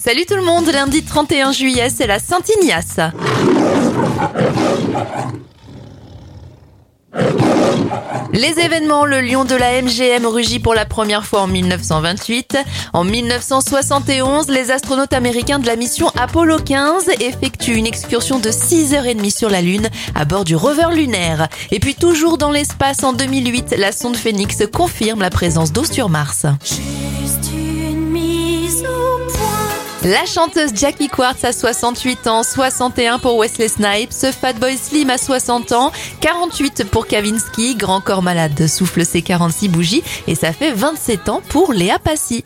Salut tout le monde, lundi 31 juillet, c'est la Saint-Ignace. Les événements, le lion de la MGM rugit pour la première fois en 1928. En 1971, les astronautes américains de la mission Apollo 15 effectuent une excursion de 6h30 sur la Lune à bord du rover lunaire. Et puis toujours dans l'espace en 2008, la sonde Phoenix confirme la présence d'eau sur Mars. La chanteuse Jackie Quartz a 68 ans, 61 pour Wesley Snipes, Fatboy Slim a 60 ans, 48 pour Kavinsky, Grand Corps Malade souffle ses 46 bougies et ça fait 27 ans pour Léa Passy.